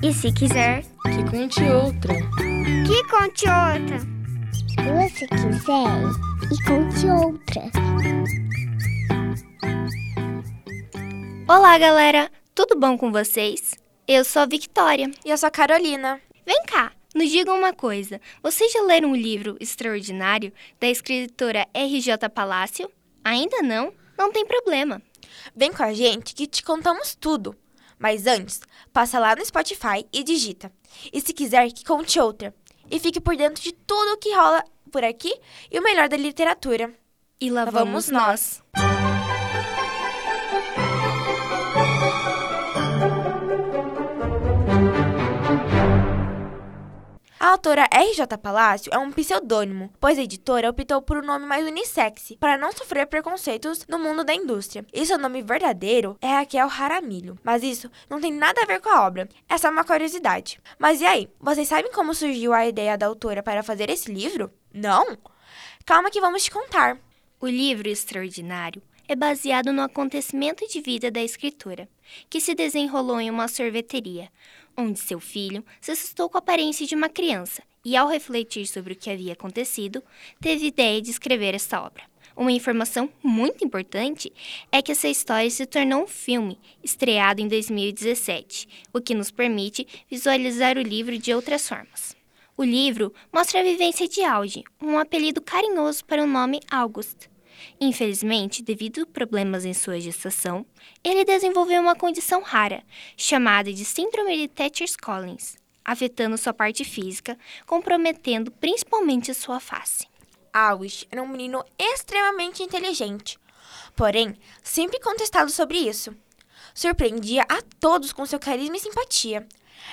E se quiser, que conte outra. Que conte outra. Se você quiser, e conte outra. Olá, galera! Tudo bom com vocês? Eu sou a Victoria. E eu sou a Carolina. Vem cá, nos digam uma coisa. Vocês já leram o livro Extraordinário da escritora R.J. Palácio? Ainda não? Não tem problema. Vem com a gente que te contamos tudo. Mas antes, passa lá no Spotify e digita. E se quiser, que conte outra. E fique por dentro de tudo o que rola por aqui e o melhor da literatura. E lá, vamos, nós. A autora R.J. Palácio é um pseudônimo, pois a editora optou por um nome mais unissex, para não sofrer preconceitos no mundo da indústria. E seu nome verdadeiro é Raquel Jaramillo. Mas isso não tem nada a ver com a obra, é só uma curiosidade. Mas e aí, vocês sabem como surgiu a ideia da autora para fazer esse livro? Não? Calma que vamos te contar. O livro Extraordinário é baseado no acontecimento de vida da escritora, que se desenrolou em uma sorveteria, onde seu filho se assustou com a aparência de uma criança e, ao refletir sobre o que havia acontecido, teve ideia de escrever esta obra. Uma informação muito importante é que essa história se tornou um filme, estreado em 2017, o que nos permite visualizar o livro de outras formas. O livro mostra a vivência de Alge, um apelido carinhoso para o nome August, Infelizmente, devido a problemas em sua gestação, ele desenvolveu uma condição rara, chamada de Síndrome de Thatcher-Collins, afetando sua parte física, comprometendo principalmente sua face. August era um menino extremamente inteligente, porém, sempre contestado sobre isso. Surpreendia a todos com seu carisma e simpatia.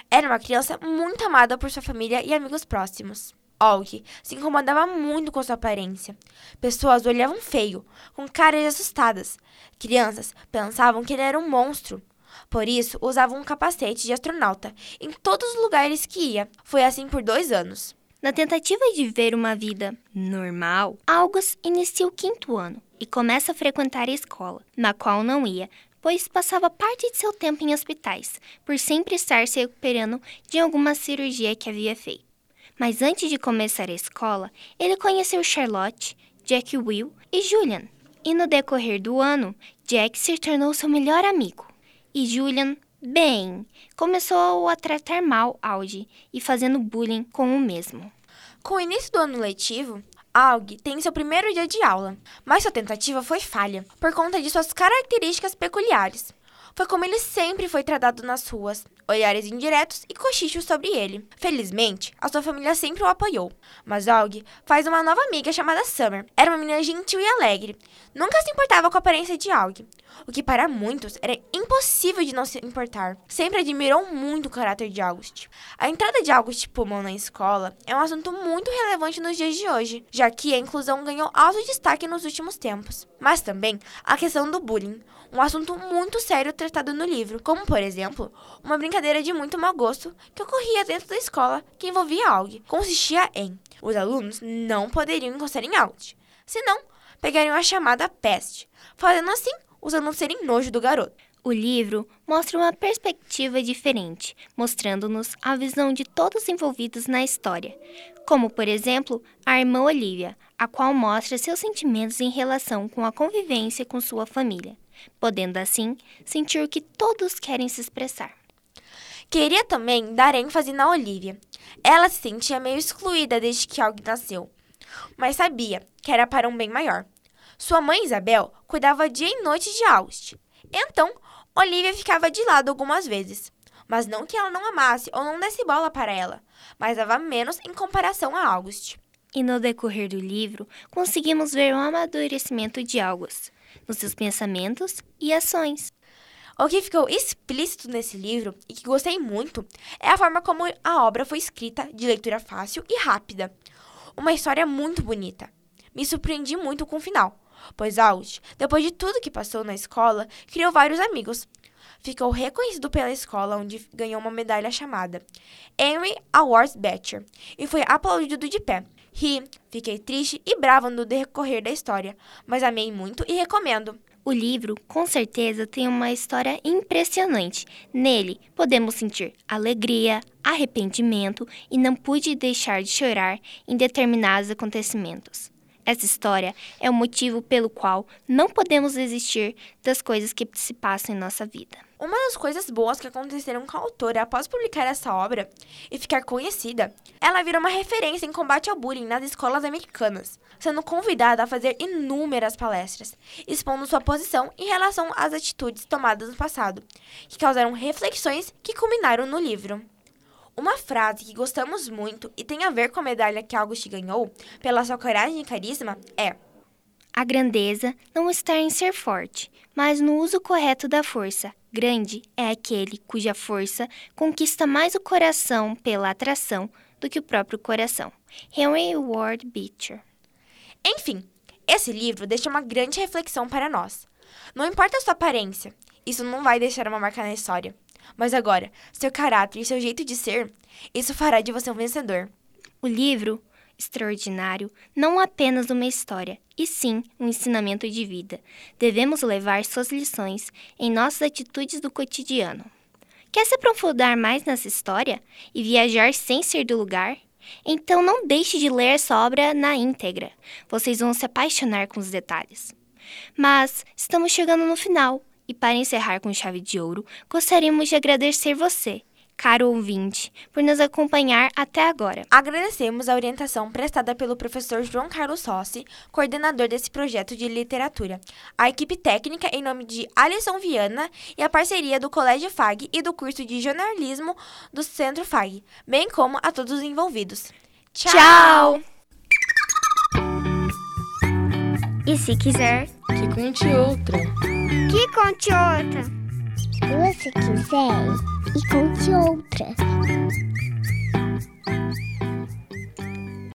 Era uma criança muito amada por sua família e amigos próximos. Og se incomodava muito com sua aparência. Pessoas o olhavam feio, com caras assustadas. Crianças pensavam que ele era um monstro. Por isso, usava um capacete de astronauta em todos os lugares que ia. Foi assim por dois anos. Na tentativa de viver uma vida normal, August inicia o quinto ano e começa a frequentar a escola, na qual não ia, pois passava parte de seu tempo em hospitais, por sempre estar se recuperando de alguma cirurgia que havia feito. Mas antes de começar a escola, ele conheceu Charlotte, Jack Will e Julian. E no decorrer do ano, Jack se tornou seu melhor amigo. E Julian, bem, começou a tratar mal Audi e fazendo bullying com o mesmo. Com o início do ano letivo, Aug tem seu primeiro dia de aula, mas sua tentativa foi falha, por conta de suas características peculiares. Foi como ele sempre foi tratado nas ruas, olhares indiretos e cochichos sobre ele. Felizmente, a sua família sempre o apoiou. Mas Og faz uma nova amiga chamada Summer. Era uma menina gentil e alegre. Nunca se importava com a aparência de Og, o que para muitos era impossível de não se importar. Sempre admirou muito o caráter de August. A entrada de August Pullman na escola é um assunto muito relevante nos dias de hoje, já que a inclusão ganhou alto destaque nos últimos tempos. Mas também a questão do bullying, um assunto muito sério tratado no livro, como, por exemplo, uma brincadeira de muito mau gosto que ocorria dentro da escola que envolvia algo. Consistia em os alunos não poderiam encostar em August, senão pegariam a chamada peste, fazendo assim os alunos serem nojo do garoto. O livro mostra uma perspectiva diferente, mostrando-nos a visão de todos envolvidos na história, como, por exemplo, a irmã Olivia, a qual mostra seus sentimentos em relação com a convivência com sua família podendo assim sentir o que todos querem se expressar. Queria também dar ênfase na Olivia. Ela se sentia meio excluída desde que algo nasceu, mas sabia que era para um bem maior. Sua mãe Isabel cuidava dia e noite de August. Então, Olivia ficava de lado algumas vezes. Mas não que ela não amasse ou não desse bola para ela, mas dava menos em comparação a August. E no decorrer do livro, conseguimos ver o amadurecimento de August, nos seus pensamentos e ações. O que ficou explícito nesse livro e que gostei muito é a forma como a obra foi escrita de leitura fácil e rápida. Uma história muito bonita. Me surpreendi muito com o final, pois August, depois de tudo que passou na escola, criou vários amigos. Ficou reconhecido pela escola, onde ganhou uma medalha chamada Henry Awards Batcher e foi aplaudido de pé. Ri, fiquei triste e brava no decorrer da história, mas amei muito e recomendo. O livro, com certeza, tem uma história impressionante. Nele, podemos sentir alegria, arrependimento e não pude deixar de chorar em determinados acontecimentos. Essa história é o motivo pelo qual não podemos desistir das coisas que se passam em nossa vida. Uma das coisas boas que aconteceram com a autora após publicar essa obra e ficar conhecida, ela virou uma referência em combate ao bullying nas escolas americanas, sendo convidada a fazer inúmeras palestras, expondo sua posição em relação às atitudes tomadas no passado, que causaram reflexões que culminaram no livro. Uma frase que gostamos muito e tem a ver com a medalha que August ganhou pela sua coragem e carisma é: A grandeza não está em ser forte, mas no uso correto da força. Grande é aquele cuja força conquista mais o coração pela atração do que o próprio coração. Henry Ward Beecher. Enfim, esse livro deixa uma grande reflexão para nós. Não importa a sua aparência, isso não vai deixar uma marca na história. Mas agora, seu caráter e seu jeito de ser, isso fará de você um vencedor. O livro, extraordinário, não apenas uma história, e sim um ensinamento de vida. Devemos levar suas lições em nossas atitudes do cotidiano. Quer se aprofundar mais nessa história e viajar sem ser do lugar? Então não deixe de ler essa obra na íntegra. Vocês vão se apaixonar com os detalhes. Mas estamos chegando no final. E para encerrar com chave de ouro, gostaríamos de agradecer você, caro ouvinte, por nos acompanhar até agora. Agradecemos a orientação prestada pelo professor João Carlos Rossi, coordenador desse projeto de literatura, a equipe técnica em nome de Alisson Viana e a parceria do Colégio FAG e do curso de jornalismo do Centro FAG, bem como a todos os envolvidos. Tchau! E se quiser, Que conte outra. que conte outra. Se você quiser, e conte outra.